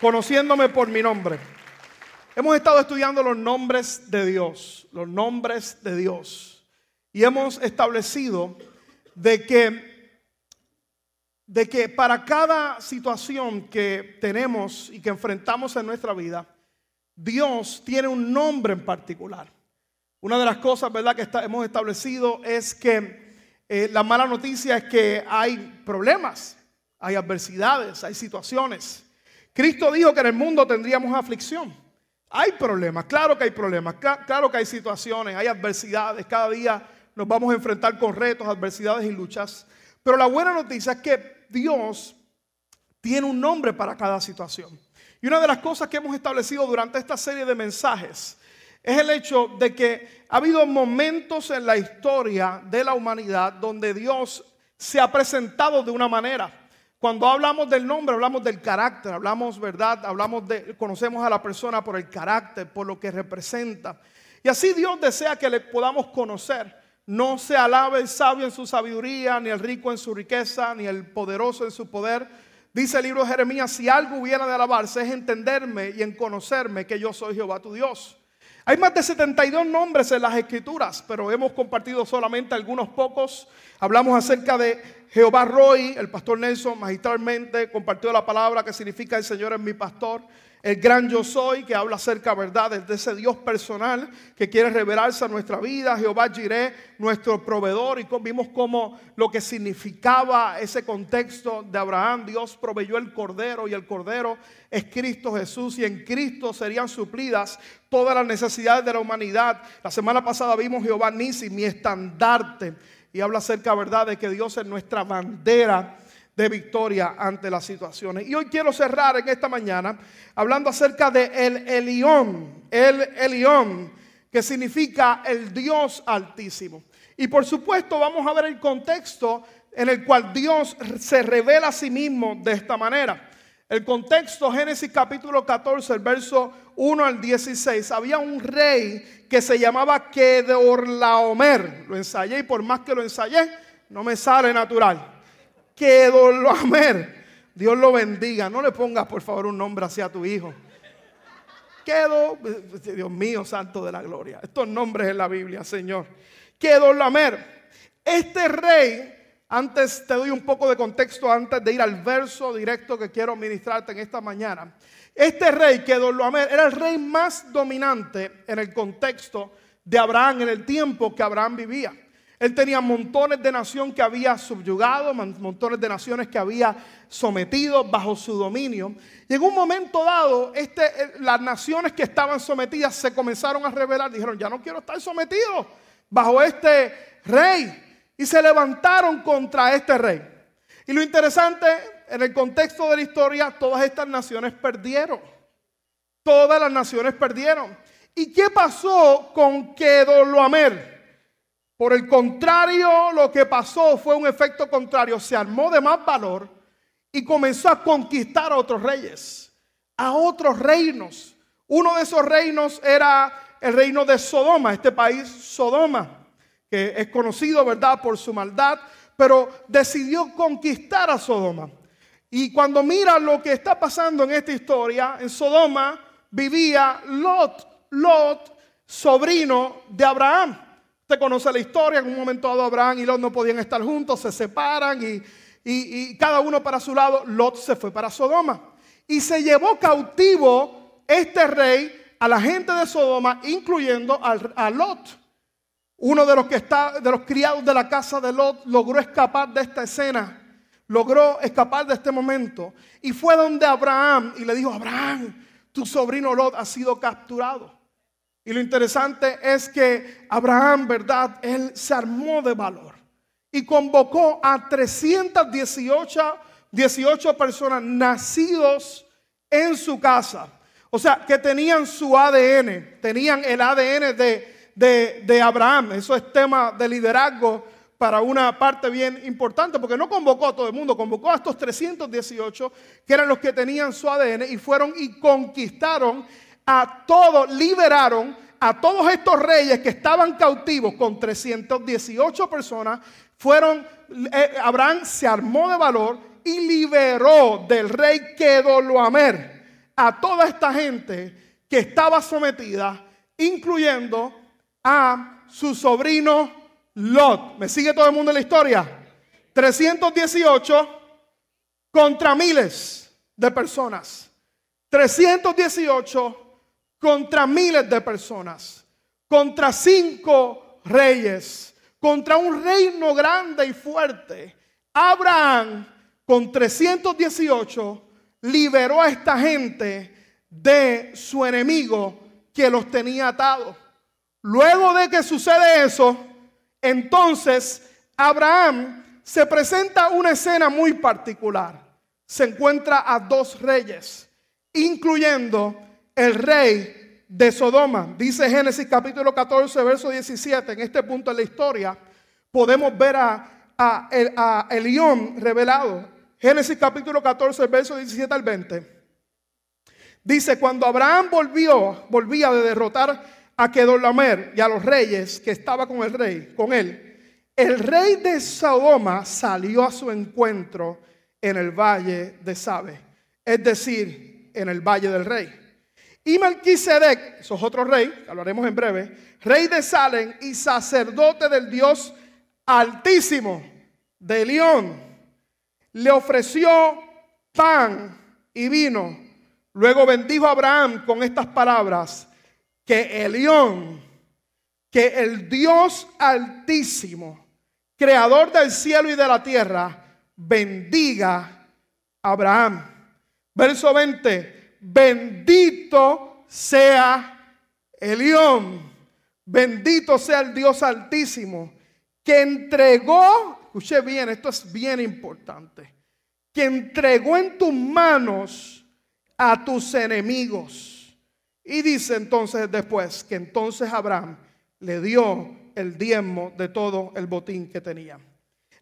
conociéndome por mi nombre. Hemos estado estudiando los nombres de Dios, los nombres de Dios. Y hemos establecido de que, de que para cada situación que tenemos y que enfrentamos en nuestra vida, Dios tiene un nombre en particular. Una de las cosas, ¿verdad?, que hemos establecido es que eh, la mala noticia es que hay problemas, hay adversidades, hay situaciones. Cristo dijo que en el mundo tendríamos aflicción. Hay problemas, claro que hay problemas, claro que hay situaciones, hay adversidades. Cada día nos vamos a enfrentar con retos, adversidades y luchas. Pero la buena noticia es que Dios tiene un nombre para cada situación. Y una de las cosas que hemos establecido durante esta serie de mensajes es el hecho de que ha habido momentos en la historia de la humanidad donde Dios se ha presentado de una manera. Cuando hablamos del nombre, hablamos del carácter, hablamos, ¿verdad? Hablamos de, conocemos a la persona por el carácter, por lo que representa. Y así Dios desea que le podamos conocer. No se alabe el sabio en su sabiduría, ni el rico en su riqueza, ni el poderoso en su poder. Dice el libro de Jeremías, si algo hubiera de alabarse es entenderme y en conocerme que yo soy Jehová tu Dios. Hay más de 72 nombres en las escrituras, pero hemos compartido solamente algunos pocos. Hablamos acerca de Jehová Roy, el pastor Nelson magistralmente compartió la palabra que significa el Señor es mi pastor el gran yo soy, que habla acerca, ¿verdad?, de ese Dios personal que quiere revelarse a nuestra vida, Jehová Jireh, nuestro proveedor, y vimos cómo lo que significaba ese contexto de Abraham, Dios proveyó el cordero, y el cordero es Cristo Jesús, y en Cristo serían suplidas todas las necesidades de la humanidad. La semana pasada vimos Jehová Nisi, mi estandarte, y habla acerca, ¿verdad?, de que Dios es nuestra bandera de victoria ante las situaciones. Y hoy quiero cerrar en esta mañana hablando acerca de el Elión, el Elión, que significa el Dios altísimo. Y por supuesto vamos a ver el contexto en el cual Dios se revela a sí mismo de esta manera. El contexto, Génesis capítulo 14, el verso 1 al 16. Había un rey que se llamaba Kedorlaomer. Lo ensayé y por más que lo ensayé, no me sale natural. Kedorlaomer. Dios lo bendiga. No le pongas, por favor, un nombre así a tu hijo. Quedo, Dios mío, santo de la gloria. Estos nombres en la Biblia, Señor. Kedorlaomer. Este rey antes te doy un poco de contexto antes de ir al verso directo que quiero ministrarte en esta mañana. Este rey, Kedorlaomer, era el rey más dominante en el contexto de Abraham, en el tiempo que Abraham vivía. Él tenía montones de naciones que había subyugado, montones de naciones que había sometido bajo su dominio. Y en un momento dado, este, eh, las naciones que estaban sometidas se comenzaron a rebelar. Dijeron, ya no quiero estar sometido bajo este rey. Y se levantaron contra este rey. Y lo interesante, en el contexto de la historia, todas estas naciones perdieron. Todas las naciones perdieron. ¿Y qué pasó con Kedorlaomer? Por el contrario, lo que pasó fue un efecto contrario. Se armó de más valor y comenzó a conquistar a otros reyes, a otros reinos. Uno de esos reinos era el reino de Sodoma, este país Sodoma, que es conocido, ¿verdad?, por su maldad, pero decidió conquistar a Sodoma. Y cuando mira lo que está pasando en esta historia, en Sodoma vivía Lot, Lot, sobrino de Abraham. Usted conoce la historia, en un momento dado Abraham y Lot no podían estar juntos, se separan y, cada uno para su lado, Lot se fue para Sodoma. Y se llevó cautivo este rey a la gente de Sodoma, incluyendo a Lot. Uno de los que está, de los criados de la casa de Lot, logró escapar de esta escena, logró escapar de este momento y fue donde Abraham y le dijo, Abraham, tu sobrino Lot ha sido capturado. Y lo interesante es que Abraham, ¿verdad? Él se armó de valor y convocó a 318 18 personas nacidos en su casa. O sea, que tenían su ADN, tenían el ADN de, de, de Abraham. Eso es tema de liderazgo para una parte bien importante, porque no convocó a todo el mundo, convocó a estos 318 que eran los que tenían su ADN y fueron y conquistaron a todos, liberaron a todos estos reyes que estaban cautivos con 318 personas. Fueron, eh, Abraham se armó de valor y liberó del rey Kedorlaomer a toda esta gente que estaba sometida, incluyendo a su sobrino Lot. ¿Me sigue todo el mundo en la historia? 318 contra miles de personas. 318 contra miles de personas. Contra cinco reyes. Contra un reino grande y fuerte. Abraham con 318 liberó a esta gente de su enemigo que los tenía atados. Luego de que sucede eso, entonces Abraham se presenta una escena muy particular. Se encuentra a dos reyes, incluyendo el rey de Sodoma. Dice Génesis capítulo 14, verso 17. En este punto de la historia podemos ver a Elión revelado. Génesis capítulo 14, verso 17 al 20. Dice, cuando Abraham volvió, volvía de derrotar a Kedorlamer y a los reyes que estaba con el rey, con él, el rey de Sodoma salió a su encuentro en el valle de Sabe, es decir, en el valle del rey. Y Melquisedec, eso es otro rey, hablaremos en breve, rey de Salem y sacerdote del Dios altísimo de León, le ofreció pan y vino. Luego bendijo a Abraham con estas palabras, que el león, que el Dios altísimo, creador del cielo y de la tierra, bendiga a Abraham. Verso 20, bendito sea el león, bendito sea el Dios altísimo que entregó, escuche bien, esto es bien importante, que entregó en tus manos a tus enemigos. Y dice entonces después que entonces Abraham le dio el diezmo de todo el botín que tenía.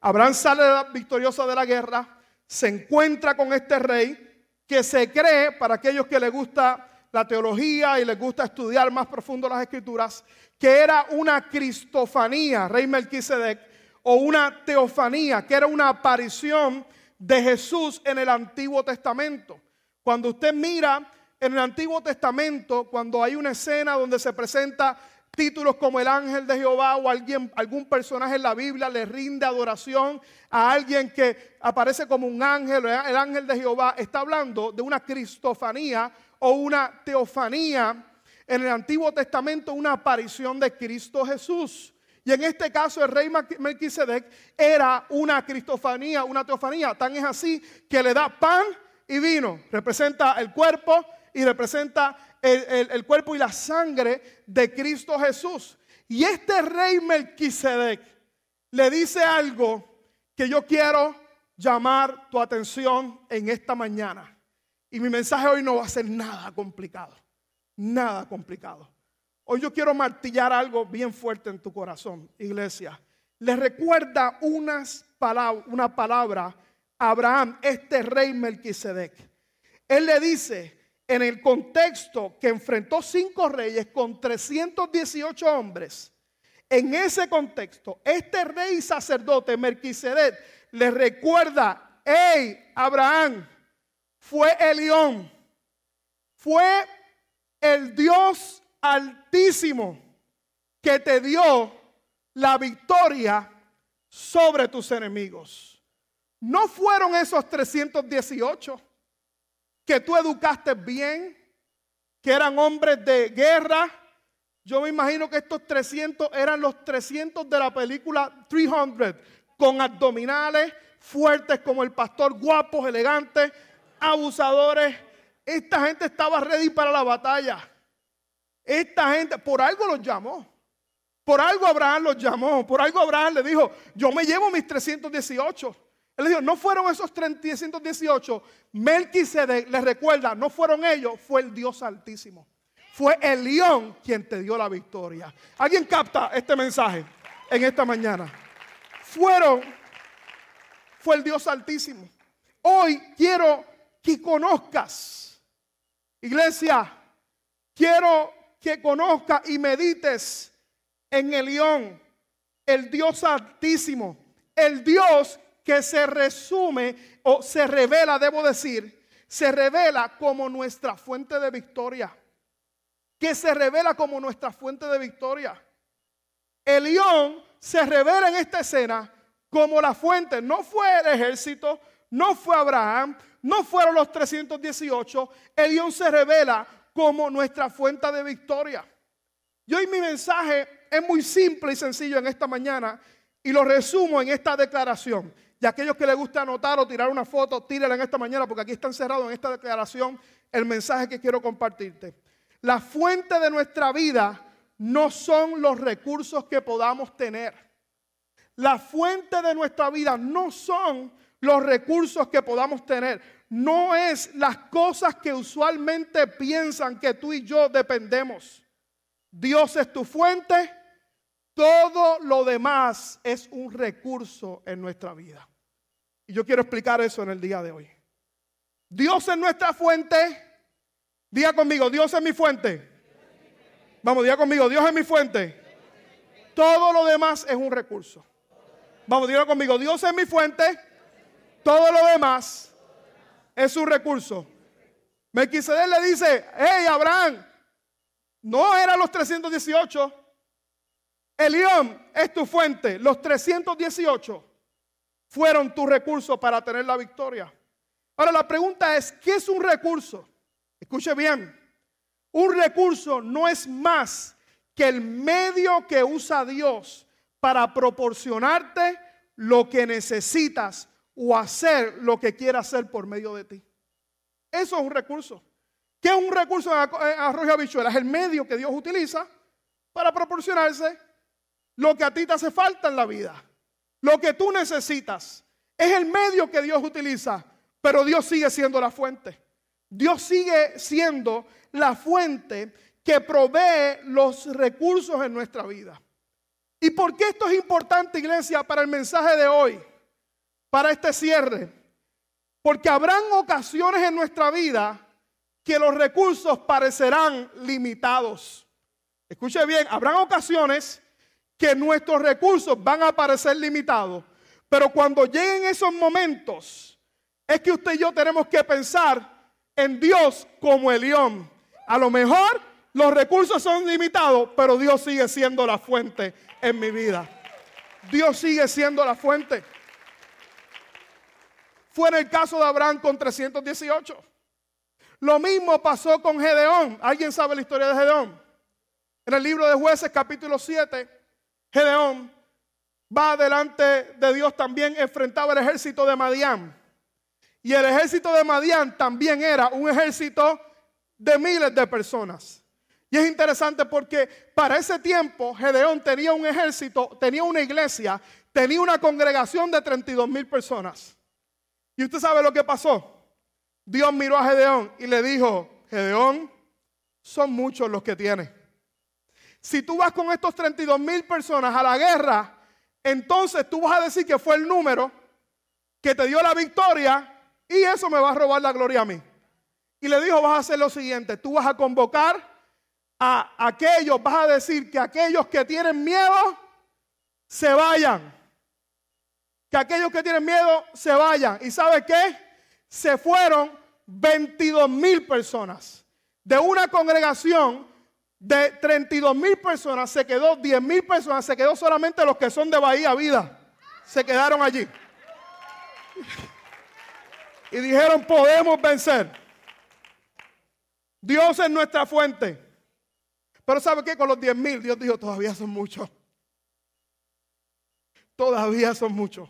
Abraham sale victorioso de la guerra, se encuentra con este rey que se cree, para aquellos que les gusta la teología y les gusta estudiar más profundo las escrituras, que era una cristofanía, rey Melquisedec, o una teofanía, que era una aparición de Jesús en el Antiguo Testamento. Cuando usted mira en el Antiguo Testamento, cuando hay una escena donde se presenta títulos como el ángel de Jehová o alguien, algún personaje en la Biblia le rinde adoración a alguien que aparece como un ángel, el ángel de Jehová, está hablando de una cristofanía o una teofanía en el Antiguo Testamento una aparición de Cristo Jesús. Y en este caso el rey Melquisedec era una cristofanía, una teofanía. Tan es así que le da pan y vino. Representa el cuerpo y representa el, el cuerpo y la sangre de Cristo Jesús. Y este rey Melquisedec le dice algo que yo quiero llamar tu atención en esta mañana. Y mi mensaje hoy no va a ser nada complicado. Nada complicado. Hoy yo quiero martillar algo bien fuerte en tu corazón, iglesia. Le recuerda unas una palabra a Abraham, este rey Melquisedec. Él le dice, en el contexto que enfrentó cinco reyes con 318 hombres, en ese contexto, este rey sacerdote Melquisedec le recuerda, hey, Abraham, fue el león, fue el Dios altísimo que te dio la victoria sobre tus enemigos. No fueron esos 318 que tú educaste bien, que eran hombres de guerra. Yo me imagino que estos 300 eran los 300 de la película 300, con abdominales fuertes como el pastor, guapos, elegantes, abusadores, esta gente estaba ready para la batalla. Esta gente, por algo los llamó. Por algo Abraham los llamó. Por algo Abraham le dijo, yo me llevo mis 318. Él dijo, no fueron esos 318. Melquisedec les recuerda, no fueron ellos, fue el Dios Altísimo. Fue el león quien te dio la victoria. ¿Alguien capta este mensaje en esta mañana? Fueron, fue el Dios Altísimo. Hoy quiero que conozcas Iglesia, quiero que conozcas y medites en el león, el Dios altísimo, el Dios que se resume o se revela, debo decir, se revela como nuestra fuente de victoria. Que se revela como nuestra fuente de victoria. El león se revela en esta escena como la fuente. No fue el ejército, no fue Abraham, no fueron los 318. El león se revela como nuestra fuente de victoria. Y hoy mi mensaje es muy simple y sencillo en esta mañana y lo resumo en esta declaración. Y aquellos que les gusta anotar o tirar una foto, tírenla en esta mañana porque aquí está encerrado en esta declaración el mensaje que quiero compartirte. La fuente de nuestra vida no son los recursos que podamos tener. La fuente de nuestra vida no son los recursos que podamos tener. No es las cosas que usualmente piensan que tú y yo dependemos. Dios es tu fuente. Todo lo demás es un recurso en nuestra vida. Y yo quiero explicar eso en el día de hoy. Dios es nuestra fuente. Diga conmigo, Dios es mi fuente. Vamos, diga conmigo, Dios es mi fuente. Todo lo demás es un recurso. Vamos, diga conmigo, Dios es mi fuente. Todo lo demás es un recurso. Melquisedec le dice, hey Abraham, no eran los 318. Elión es tu fuente. Los 318 fueron tus recursos para tener la victoria. Ahora la pregunta es, ¿qué es un recurso? Escuche bien, un recurso no es más que el medio que usa Dios para proporcionarte lo que necesitas o hacer lo que quiera hacer por medio de ti. Eso es un recurso. ¿Qué es un recurso en arroz y? Es el medio que Dios utiliza para proporcionarse lo que a ti te hace falta en la vida. Lo que tú necesitas es el medio que Dios utiliza, pero Dios sigue siendo la fuente. Dios sigue siendo la fuente que provee los recursos en nuestra vida. ¿Y por qué esto es importante, iglesia, para el mensaje de hoy? Para este cierre. Porque habrán ocasiones en nuestra vida que los recursos parecerán limitados. Escuche bien, habrán ocasiones que nuestros recursos van a parecer limitados. Pero cuando lleguen esos momentos, es que usted y yo tenemos que pensar en Dios como el león. A lo mejor los recursos son limitados, pero Dios sigue siendo la fuente en mi vida. Dios sigue siendo la fuente. Fue en el caso de Abraham con 318. Lo mismo pasó con Gedeón. ¿Alguien sabe la historia de Gedeón? En el libro de jueces capítulo 7, Gedeón va delante de Dios también, enfrentaba el ejército de Madián. Y el ejército de Madián también era un ejército de miles de personas. Y es interesante porque para ese tiempo Gedeón tenía un ejército, tenía una iglesia, tenía una congregación de 32 mil personas. Y usted sabe lo que pasó. Dios miró a Gedeón y le dijo, Gedeón, son muchos los que tienes. Si tú vas con estos 32 mil personas a la guerra, entonces tú vas a decir que fue el número que te dio la victoria y eso me va a robar la gloria a mí. Y le dijo, vas a hacer lo siguiente, tú vas a convocar a aquellos, vas a decir que aquellos que tienen miedo se vayan. Que aquellos que tienen miedo se vayan. ¿Y sabe qué? Se fueron 22 mil personas. De una congregación de 32 mil personas se quedó 10 mil personas, se quedó solamente los que son de Bahía Vida. Se quedaron allí. Y dijeron, podemos vencer. Dios es nuestra fuente. Pero ¿sabe qué? Con los 10 mil, Dios dijo, todavía son muchos. Todavía son muchos.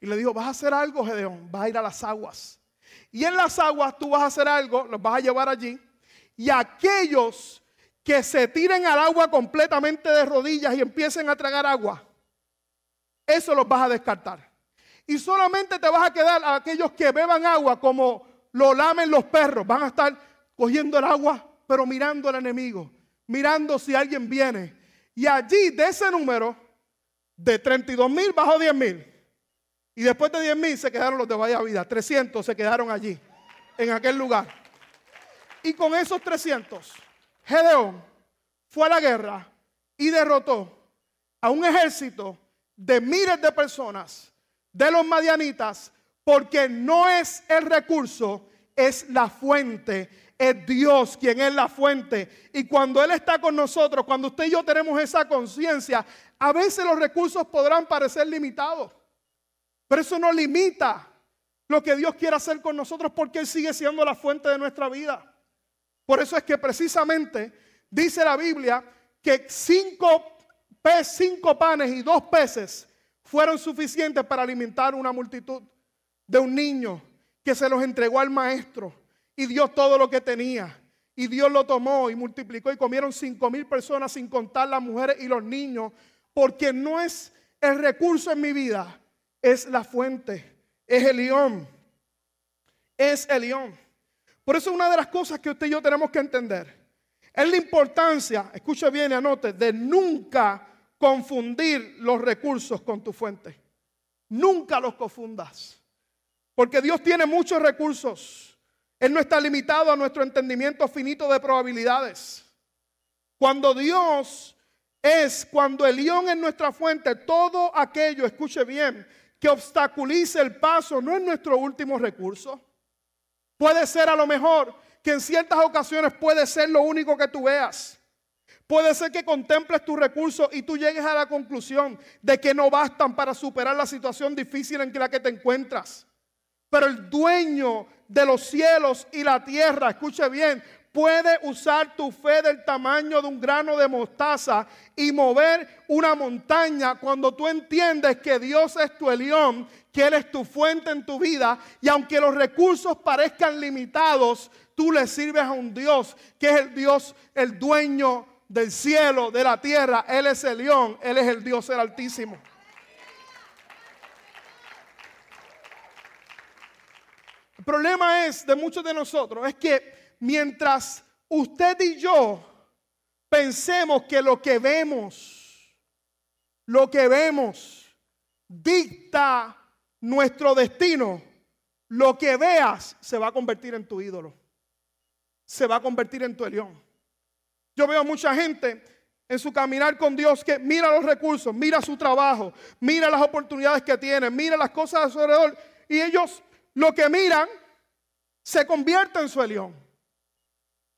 Y le dijo, vas a hacer algo, Gedeón, vas a ir a las aguas. Y en las aguas tú vas a hacer algo, los vas a llevar allí. Y aquellos que se tiren al agua completamente de rodillas y empiecen a tragar agua, eso los vas a descartar. Y solamente te vas a quedar a aquellos que beban agua como lo lamen los perros. Van a estar cogiendo el agua, pero mirando al enemigo, mirando si alguien viene. Y allí de ese número, de 32 mil bajo 10 mil. Y después de 10 mil se quedaron los de Vaya Vida. 300 se quedaron allí, en aquel lugar. Y con esos 300 Gedeón fue a la guerra y derrotó a un ejército de miles de personas, de los madianitas, porque no es el recurso es la fuente, es Dios quien es la fuente. Y cuando Él está con nosotros, cuando usted y yo tenemos esa conciencia, a veces los recursos podrán parecer limitados, pero eso no limita lo que Dios quiere hacer con nosotros porque Él sigue siendo la fuente de nuestra vida. Por eso es que precisamente dice la Biblia que cinco, cinco panes y dos peces fueron suficientes para alimentar una multitud de un niño que se los entregó al maestro y dio todo lo que tenía. Y Dios lo tomó y multiplicó y comieron cinco mil personas sin contar las mujeres y los niños, porque no es el recurso en mi vida, es la fuente, es el león, es el león. Por eso una de las cosas que usted y yo tenemos que entender es la importancia, escuche bien y anote, de nunca confundir los recursos con tu fuente. Nunca los confundas. Porque Dios tiene muchos recursos. Él no está limitado a nuestro entendimiento finito de probabilidades. Cuando Dios es, cuando el león es nuestra fuente, todo aquello, escuche bien, que obstaculice el paso no es nuestro último recurso. Puede ser a lo mejor que en ciertas ocasiones puede ser lo único que tú veas. Puede ser que contemples tus recursos y tú llegues a la conclusión de que no bastan para superar la situación difícil en la que te encuentras. Pero el dueño de los cielos y la tierra, escuche bien, puede usar tu fe del tamaño de un grano de mostaza y mover una montaña cuando tú entiendes que Dios es tu Elión, que Él es tu fuente en tu vida y aunque los recursos parezcan limitados, tú le sirves a un Dios que es el Dios, el dueño del cielo, de la tierra. Él es el león, Él es el Dios el Altísimo. El problema es de muchos de nosotros es que mientras usted y yo pensemos que lo que vemos, lo que vemos dicta nuestro destino, lo que veas se va a convertir en tu ídolo, se va a convertir en tu león. Yo veo mucha gente en su caminar con Dios que mira los recursos, mira su trabajo, mira las oportunidades que tiene, mira las cosas a su alrededor y ellos lo que miran se convierte en su león.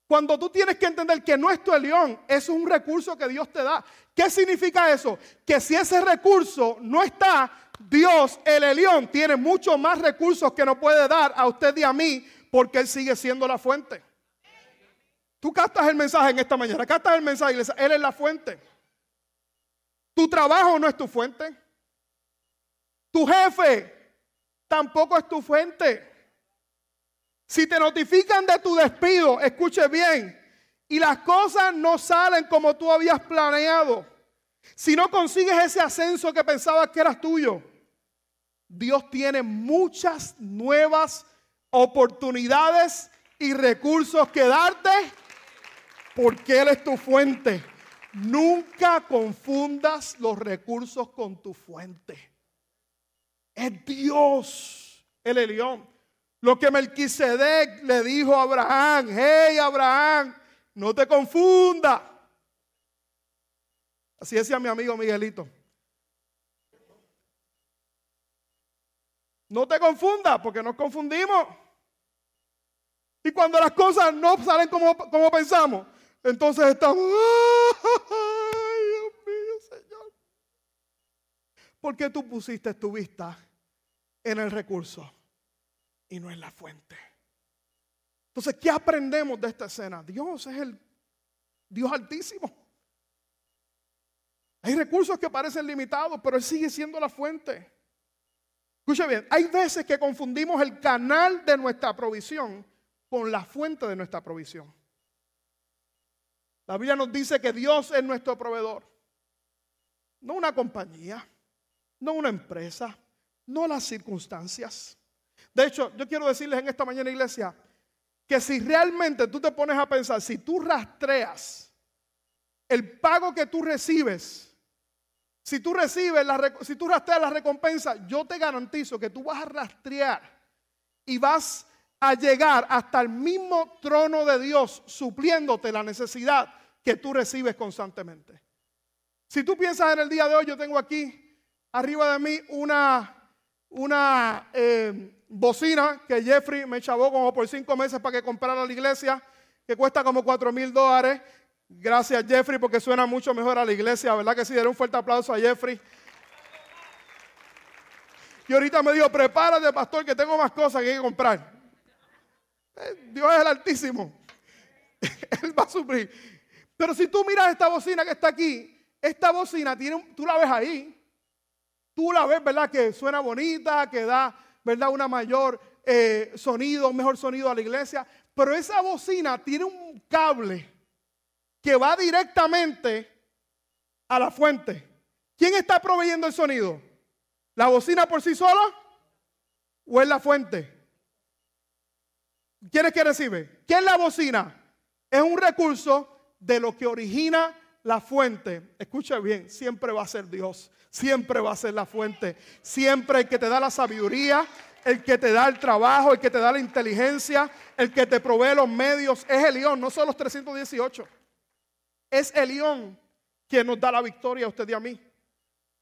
Cuando tú tienes que entender que no es tu león, es un recurso que Dios te da. ¿Qué significa eso? Que si ese recurso no está, Dios, el Elión, tiene mucho más recursos que nos puede dar a usted y a mí, porque Él sigue siendo la fuente. Tú captas el mensaje en esta mañana, captas el mensaje, Él es la fuente. Tu trabajo no es tu fuente. Tu jefe tampoco es tu fuente. Si te notifican de tu despido, escuche bien, y las cosas no salen como tú habías planeado, si no consigues ese ascenso que pensabas que eras tuyo, Dios tiene muchas nuevas oportunidades y recursos que darte porque Él es tu fuente. Nunca confundas los recursos con tu fuente. Es Dios el Elión. Lo que Melquisedec le dijo a Abraham, hey Abraham, no te confunda. Así decía mi amigo Miguelito. No te confunda, porque nos confundimos. Y cuando las cosas no salen como, como pensamos, entonces estamos, ay Dios mío, Señor. ¿Por qué tú pusiste tu vista en el recurso? Y no es la fuente. Entonces, ¿qué aprendemos de esta escena? Dios es el Dios altísimo. Hay recursos que parecen limitados, pero Él sigue siendo la fuente. Escucha bien, hay veces que confundimos el canal de nuestra provisión con la fuente de nuestra provisión. La Biblia nos dice que Dios es nuestro proveedor. No una compañía, no una empresa, no las circunstancias. De hecho, yo quiero decirles en esta mañana, iglesia, que si realmente tú te pones a pensar, si tú rastreas el pago que tú recibes, si tú recibes, la, si tú rastreas la recompensa, yo te garantizo que tú vas a rastrear y vas a llegar hasta el mismo trono de Dios supliéndote la necesidad que tú recibes constantemente. Si tú piensas en el día de hoy, yo tengo aquí arriba de mí una, una, eh, bocina que Jeffrey me chavó como por cinco meses para que comprara la iglesia, que cuesta como cuatro mil dólares. Gracias Jeffrey porque suena mucho mejor a la iglesia, ¿verdad que sí? Daré un fuerte aplauso a Jeffrey. Y ahorita me dijo, prepárate pastor que tengo más cosas que hay que comprar. Eh, Dios es el Altísimo. Él va a suplir. Pero si tú miras esta bocina que está aquí, esta bocina tiene, tú la ves ahí. Tú la ves, ¿verdad? Que suena bonita, que da, ¿verdad? Una mayor eh, sonido, mejor sonido a la iglesia. Pero esa bocina tiene un cable que va directamente a la fuente. ¿Quién está proveyendo el sonido? ¿La bocina por sí sola o es la fuente? ¿Quién es que recibe? ¿Qué es la bocina? Es un recurso de lo que origina la fuente. Escucha bien, siempre va a ser Dios, siempre va a ser la fuente, siempre el que te da la sabiduría, el que te da el trabajo, el que te da la inteligencia, el que te provee los medios, es el león, no son los 318. Es el león quien nos da la victoria a usted y a mí.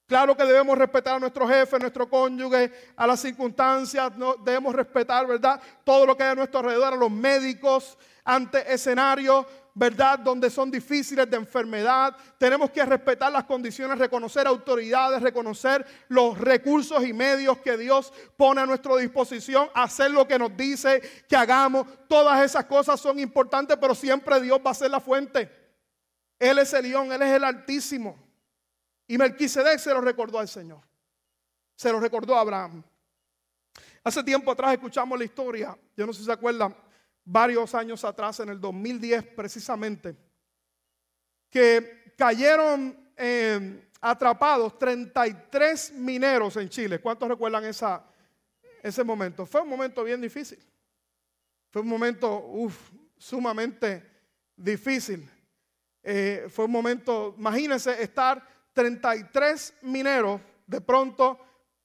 Claro que debemos respetar a nuestro jefe, a nuestro cónyuge, a las circunstancias, no, debemos respetar, ¿verdad? Todo lo que hay a nuestro alrededor, a los médicos, ante escenarios, ¿verdad? Donde son difíciles de enfermedad. Tenemos que respetar las condiciones, reconocer autoridades, reconocer los recursos y medios que Dios pone a nuestra disposición, hacer lo que nos dice que hagamos. Todas esas cosas son importantes, pero siempre Dios va a ser la fuente. Él es el león, Él es el altísimo. Y Melquisedec se lo recordó al Señor. Se lo recordó a Abraham. Hace tiempo atrás escuchamos la historia, yo no sé si se acuerdan, varios años atrás, en el 2010 precisamente, que cayeron eh, atrapados 33 mineros en Chile. ¿Cuántos recuerdan esa, ese momento? Fue un momento bien difícil. Fue un momento sumamente difícil. Eh, fue un momento, imagínense estar 33 mineros, de pronto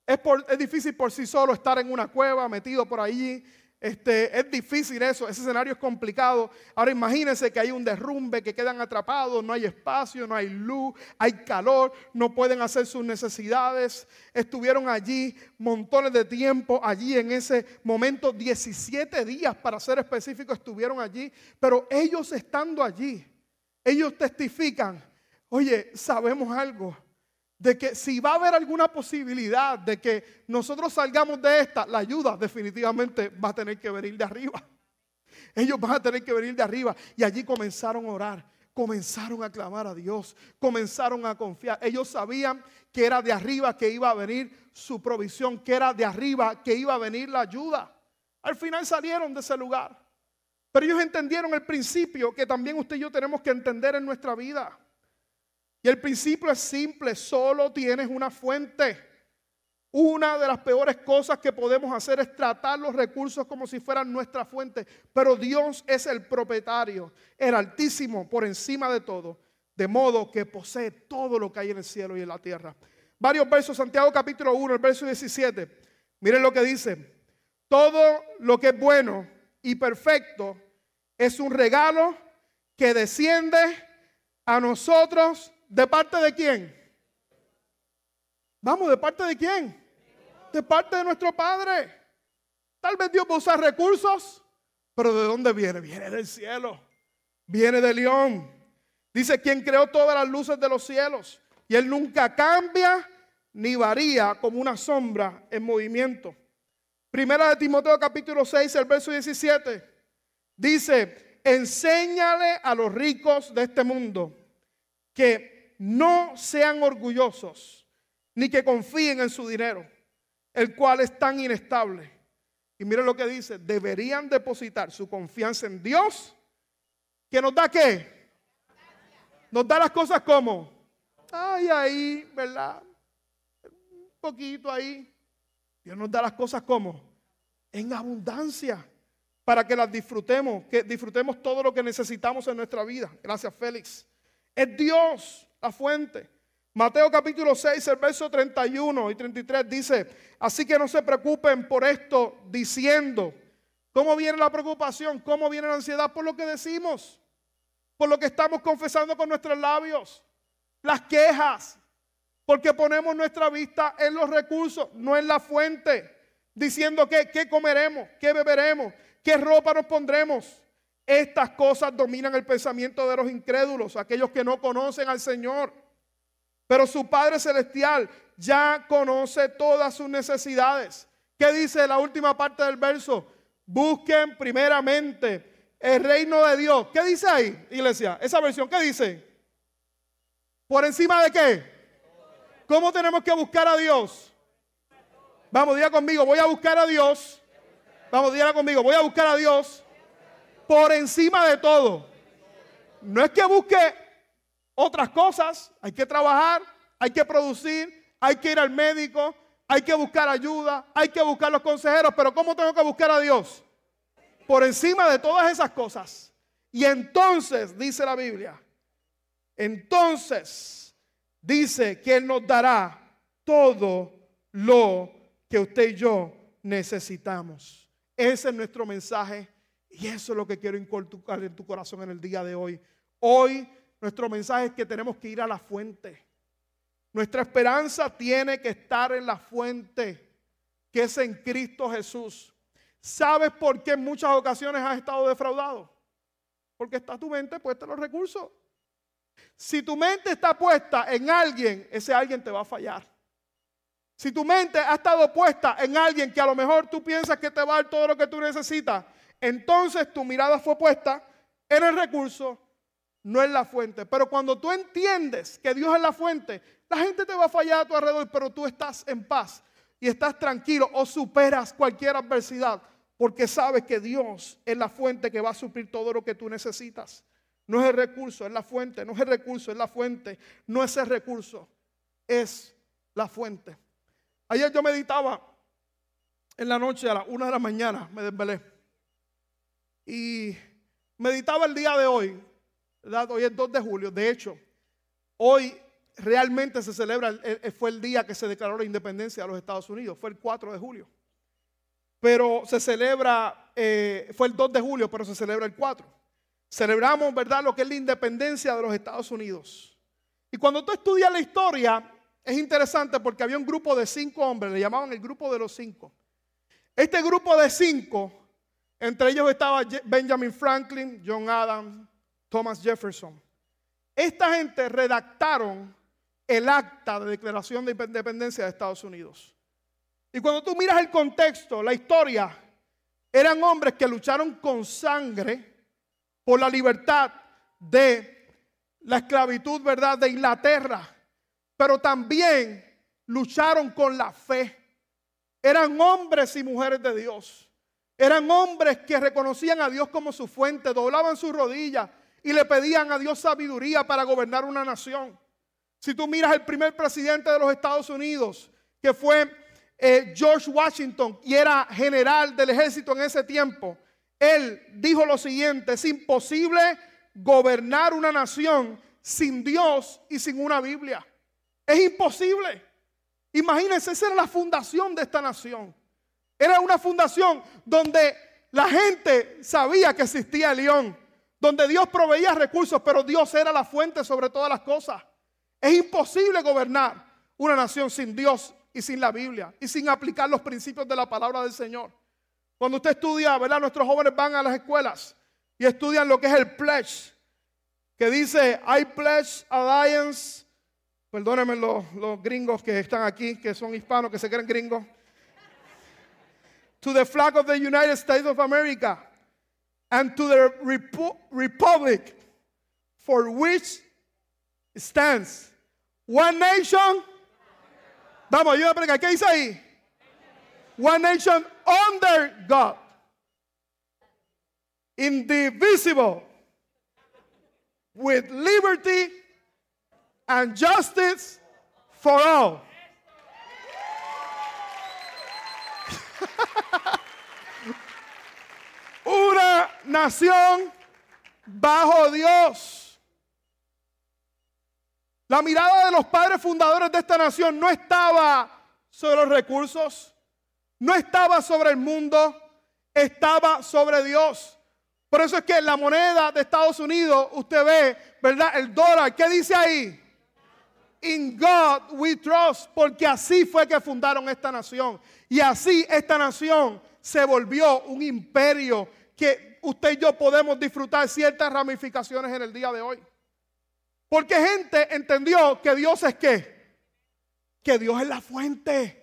es, es, difícil por sí solo estar en una cueva metido por allí. Este, es difícil eso, ese escenario es complicado. Ahora imagínense que hay un derrumbe, que quedan atrapados, no hay espacio, no hay luz, hay calor, no pueden hacer sus necesidades. Estuvieron allí montones de tiempo, allí en ese momento, 17 días para ser específico, estuvieron allí. Pero ellos estando allí, ellos testifican Oye, sabemos algo, de que si va a haber alguna posibilidad de que nosotros salgamos de esta, la ayuda definitivamente va a tener que venir de arriba. Ellos van a tener que venir de arriba. Y allí comenzaron a orar, comenzaron a clamar a Dios, comenzaron a confiar. Ellos sabían que era de arriba que iba a venir su provisión, que era de arriba que iba a venir la ayuda. Al final salieron de ese lugar. Pero ellos entendieron el principio que también usted y yo tenemos que entender en nuestra vida. Y el principio es simple, solo tienes una fuente. Una de las peores cosas que podemos hacer es tratar los recursos como si fueran nuestra fuente. Pero Dios es el propietario, el altísimo por encima de todo, de modo que posee todo lo que hay en el cielo y en la tierra. Varios versos, Santiago capítulo 1, el verso 17. Miren lo que dice. Todo lo que es bueno y perfecto es un regalo que desciende a nosotros ¿De parte de quién? Vamos, ¿de parte de quién? De parte de nuestro Padre. Tal vez Dios va a usar recursos, pero ¿de dónde viene? Viene del cielo. Viene de León. Dice quien creó todas las luces de los cielos. Y Él nunca cambia ni varía como una sombra en movimiento. Primera de Timoteo capítulo 6, el verso 17. Dice, enséñale a los ricos de este mundo que no sean orgullosos, ni que confíen en su dinero, el cual es tan inestable. Y miren lo que dice, deberían depositar su confianza en Dios, que nos da qué? Nos da las cosas como, ay, ahí, ¿verdad? Un poquito ahí. Dios nos da las cosas como, en abundancia, para que las disfrutemos, que disfrutemos todo lo que necesitamos en nuestra vida. Gracias, Félix. Es Dios la fuente. Mateo capítulo 6, el verso 31 y 33 dice, así que no se preocupen por esto diciendo, ¿cómo viene la preocupación? ¿Cómo viene la ansiedad? Por lo que decimos, por lo que estamos confesando con nuestros labios, las quejas, porque ponemos nuestra vista en los recursos, no en la fuente. diciendo que qué comeremos, qué beberemos, qué ropa nos pondremos. Estas cosas dominan el pensamiento de los incrédulos, aquellos que no conocen al Señor. Pero su Padre Celestial ya conoce todas sus necesidades. ¿Qué dice la última parte del verso? Busquen primeramente el reino de Dios. ¿Qué dice ahí, iglesia? Esa versión, ¿qué dice? ¿Por encima de qué? ¿Cómo tenemos que buscar a Dios? Vamos, diga conmigo, voy a buscar a Dios. Vamos, diga conmigo, voy a buscar a Dios por encima de todo. No es que busque otras cosas, hay que trabajar, hay que producir, hay que ir al médico, hay que buscar ayuda, hay que buscar los consejeros, pero ¿cómo tengo que buscar a Dios? Por encima de todas esas cosas. Y entonces, dice la Biblia, entonces dice que Él nos dará todo lo que usted y yo necesitamos. Ese es nuestro mensaje y eso es lo que quiero inculcar en tu corazón en el día de hoy. Hoy nuestro mensaje es que tenemos que ir a la fuente. Nuestra esperanza tiene que estar en la fuente, que es en Cristo Jesús. ¿Sabes por qué en muchas ocasiones has estado defraudado? Porque está tu mente puesta en los recursos. Si tu mente está puesta en alguien, ese alguien te va a fallar. Si tu mente ha estado puesta en alguien que a lo mejor tú piensas que te va a dar todo lo que tú necesitas, entonces tu mirada fue puesta en el recurso, no en la fuente. Pero cuando tú entiendes que Dios es la fuente, la gente te va a fallar a tu alrededor, pero tú estás en paz y estás tranquilo o superas cualquier adversidad porque sabes que Dios es la fuente que va a suplir todo lo que tú necesitas. No es el recurso, es la fuente, no es el recurso, es la fuente, no es el recurso, es la fuente. Ayer yo meditaba en la noche a las una de la mañana, me desvelé. Y meditaba el día de hoy, hoy es 2 de julio, de hecho, hoy realmente se celebra, fue el día que se declaró la independencia de los Estados Unidos, fue el 4 de julio. Pero se celebra, eh, fue el 2 de julio, pero se celebra el 4. Celebramos, ¿verdad?, lo que es la independencia de los Estados Unidos. Y cuando tú estudias la historia, es interesante porque había un grupo de cinco hombres, le llamaban el grupo de los cinco. Este grupo de cinco entre ellos estaba Benjamin Franklin, John Adams, Thomas Jefferson. Esta gente redactaron el acta de declaración de independencia de Estados Unidos. Y cuando tú miras el contexto, la historia, eran hombres que lucharon con sangre por la libertad de la esclavitud, ¿verdad?, de Inglaterra, pero también lucharon con la fe. Eran hombres y mujeres de Dios. Eran hombres que reconocían a Dios como su fuente, doblaban sus rodillas y le pedían a Dios sabiduría para gobernar una nación. Si tú miras el primer presidente de los Estados Unidos, que fue eh, George Washington y era general del ejército en ese tiempo, él dijo lo siguiente, es imposible gobernar una nación sin Dios y sin una Biblia. Es imposible. Imagínense, esa era la fundación de esta nación. Era una fundación donde la gente sabía que existía el león, donde Dios proveía recursos, pero Dios era la fuente sobre todas las cosas. Es imposible gobernar una nación sin Dios y sin la Biblia y sin aplicar los principios de la palabra del Señor. Cuando usted estudia, ¿verdad? Nuestros jóvenes van a las escuelas y estudian lo que es el pledge, que dice, I pledge alliance. Perdónenme los, los gringos que están aquí, que son hispanos, que se creen gringos to the flag of the United States of America and to the repu republic for which it stands one nation. Vamos, ayúdame a predicar. ¿Qué dice ahí? One nation under God. Indivisible. With liberty and justice for all. Una nación bajo Dios. La mirada de los padres fundadores de esta nación no estaba sobre los recursos, no estaba sobre el mundo, estaba sobre Dios. Por eso es que la moneda de Estados Unidos, usted ve, ¿verdad? El dólar, ¿qué dice ahí? In God we trust, porque así fue que fundaron esta nación. Y así esta nación se volvió un imperio que usted y yo podemos disfrutar ciertas ramificaciones en el día de hoy. Porque gente entendió que Dios es qué? Que Dios es la fuente.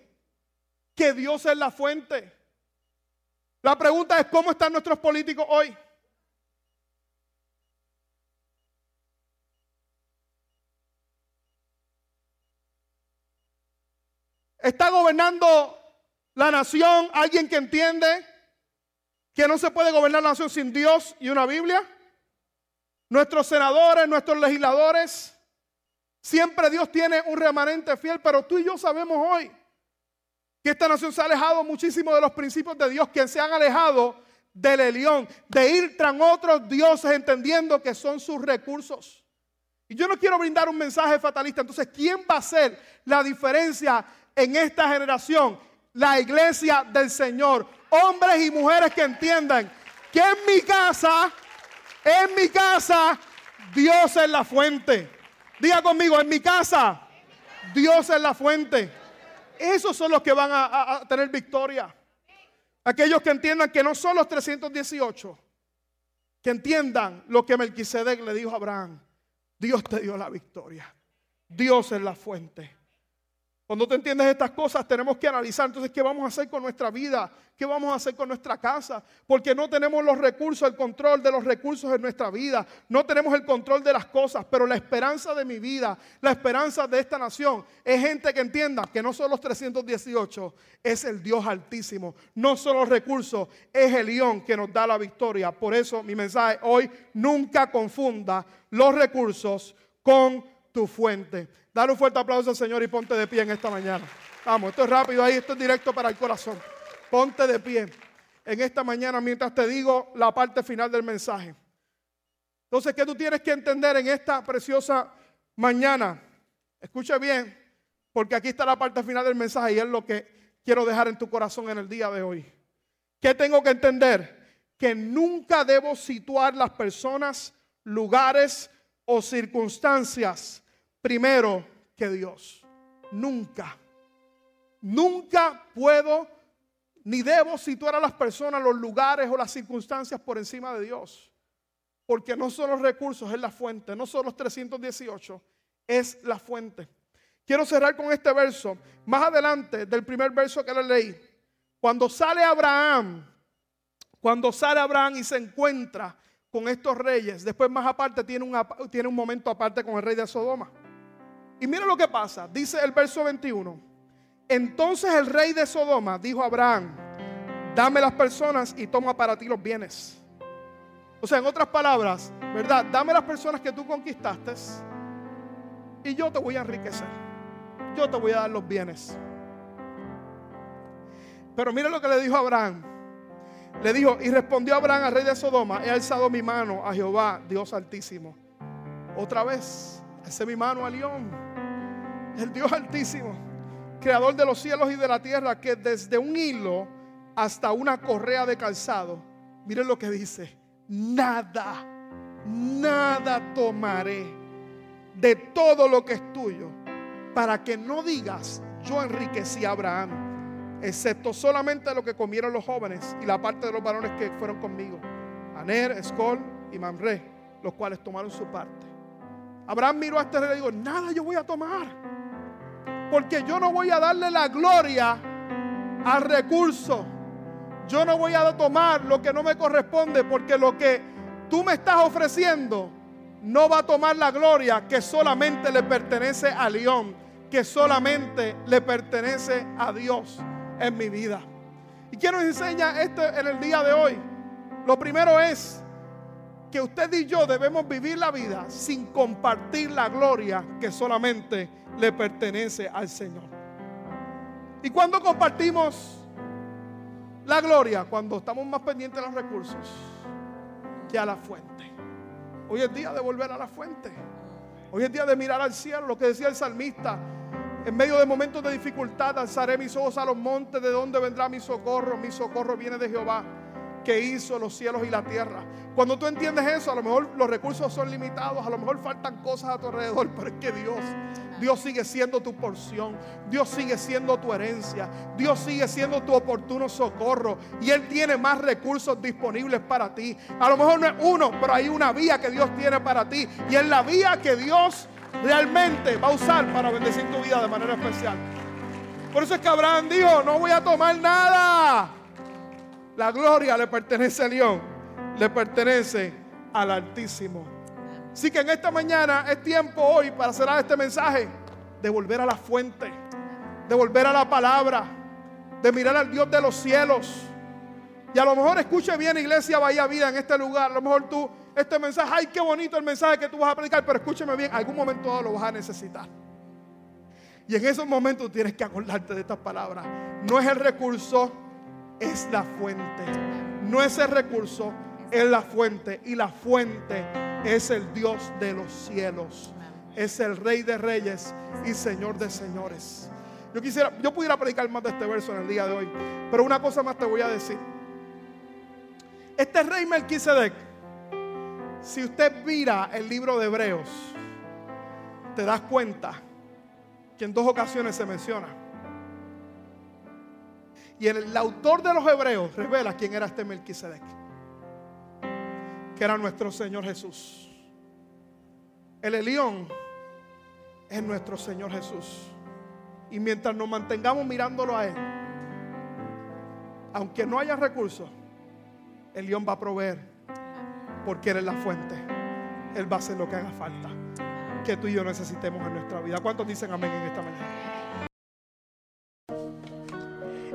Que Dios es la fuente. La pregunta es, ¿cómo están nuestros políticos hoy? ¿Está gobernando la nación alguien que entiende que no se puede gobernar la nación sin Dios y una Biblia? Nuestros senadores, nuestros legisladores, siempre Dios tiene un remanente fiel, pero tú y yo sabemos hoy que esta nación se ha alejado muchísimo de los principios de Dios, que se han alejado del Elión, de ir tras otros dioses entendiendo que son sus recursos. Y yo no quiero brindar un mensaje fatalista, entonces, ¿quién va a hacer la diferencia en esta generación la iglesia del Señor. Hombres y mujeres que entiendan que en mi casa, en mi casa, Dios es la fuente. Diga conmigo, en mi casa, Dios es la fuente. Esos son los que van a, tener victoria. Aquellos que entiendan que no son los 318, que entiendan lo que Melquisedec le dijo a Abraham. Dios te dio la victoria. Dios es la fuente. Cuando tú entiendes estas cosas, tenemos que analizar entonces qué vamos a hacer con nuestra vida, qué vamos a hacer con nuestra casa, porque no tenemos los recursos, el control de los recursos en nuestra vida, no tenemos el control de las cosas, pero la esperanza de mi vida, la esperanza de esta nación, es gente que entienda que no son los 318, es el Dios altísimo, no son los recursos, es el león que nos da la victoria. Por eso mi mensaje hoy, nunca confunda los recursos con tu fuente. Dar un fuerte aplauso al Señor y ponte de pie en esta mañana. Vamos, esto es rápido ahí, esto es directo para el corazón. Ponte de pie en esta mañana mientras te digo la parte final del mensaje. Entonces, ¿qué tú tienes que entender en esta preciosa mañana? Escucha bien, porque aquí está la parte final del mensaje y es lo que quiero dejar en tu corazón en el día de hoy. ¿Qué tengo que entender? Que nunca debo situar las personas, lugares o circunstancias primero que Dios. Nunca. Nunca puedo ni debo situar a las personas, los lugares o las circunstancias por encima de Dios. Porque no son los recursos, es la fuente. No son los 318, es la fuente. Quiero cerrar con este verso. Más adelante del primer verso que le leí. Cuando sale Abraham, cuando sale Abraham y se encuentra con estos reyes, después más aparte tiene, tiene un momento aparte con el rey de Sodoma. Y mira lo que pasa, dice el verso 21. Entonces el rey de Sodoma dijo a Abraham, dame las personas y toma para ti los bienes. O sea, en otras palabras, ¿verdad? Dame las personas que tú conquistaste y yo te voy a enriquecer. Yo te voy a dar los bienes. Pero mira lo que le dijo a Abraham. Le dijo, y respondió Abraham al rey de Sodoma, he alzado mi mano a Jehová, Dios altísimo. Otra vez, alcé mi mano a León el Dios altísimo, creador de los cielos y de la tierra, que desde un hilo hasta una correa de calzado, miren lo que dice, nada, nada tomaré de todo lo que es tuyo, para que no digas, yo enriquecí a Abraham, excepto solamente lo que comieron los jóvenes y la parte de los varones que fueron conmigo, Aner, Escol y Mamre, los cuales tomaron su parte. Abraham miró a este rey y dijo, nada yo voy a tomar. Porque yo no voy a darle la gloria al recurso. Yo no voy a tomar lo que no me corresponde porque lo que tú me estás ofreciendo no va a tomar la gloria que solamente le pertenece a León, que solamente le pertenece a Dios en mi vida. ¿Y quién nos enseña esto en el día de hoy? Lo primero es que usted y yo debemos vivir la vida sin compartir la gloria que solamente le pertenece al Señor. ¿Y cuando compartimos la gloria? Cuando estamos más pendientes de los recursos que a la fuente. Hoy es día de volver a la fuente. Hoy es día de mirar al cielo, lo que decía el salmista. En medio de momentos de dificultad, alzaré mis ojos a los montes, de donde vendrá mi socorro. Mi socorro viene de Jehová que hizo los cielos y la tierra. Cuando tú entiendes eso, a lo mejor los recursos son limitados, a lo mejor faltan cosas a tu alrededor, pero es que Dios, Dios sigue siendo tu porción, Dios sigue siendo tu herencia, Dios sigue siendo tu oportuno socorro y Él tiene más recursos disponibles para ti. A lo mejor no es uno, pero hay una vía que Dios tiene para ti y es la vía que Dios realmente va a usar para bendecir tu vida de manera especial. Por eso es que Abraham dijo, no voy a tomar nada. La gloria le pertenece a León, le pertenece al Altísimo. Así que en esta mañana es tiempo hoy para cerrar este mensaje de volver a la fuente, de volver a la palabra, de mirar al Dios de los cielos. Y a lo mejor escuche bien, iglesia, vaya vida en este lugar. A lo mejor tú, este mensaje, ay, qué bonito el mensaje que tú vas a predicar, pero escúcheme bien, algún momento lo vas a necesitar. Y en esos momentos tienes que acordarte de estas palabras. No es el recurso, es la fuente. No es el recurso, es la fuente. Y la fuente es el Dios de los cielos. Es el Rey de Reyes y Señor de Señores. Yo quisiera, yo pudiera predicar más de este verso en el día de hoy, pero una cosa más te voy a decir. Este rey Melquisedec, si usted mira el libro de Hebreos, te das cuenta que en dos ocasiones se menciona. Y el, autor de los Hebreos revela quién era este Melquisedec, que era nuestro Señor Jesús. El Elión es nuestro Señor Jesús. Y mientras nos mantengamos mirándolo a Él, aunque no haya recursos, el león va a proveer, porque Él es la fuente. Él va a hacer lo que haga falta, que tú y yo necesitemos en nuestra vida. ¿Cuántos dicen amén en esta mañana?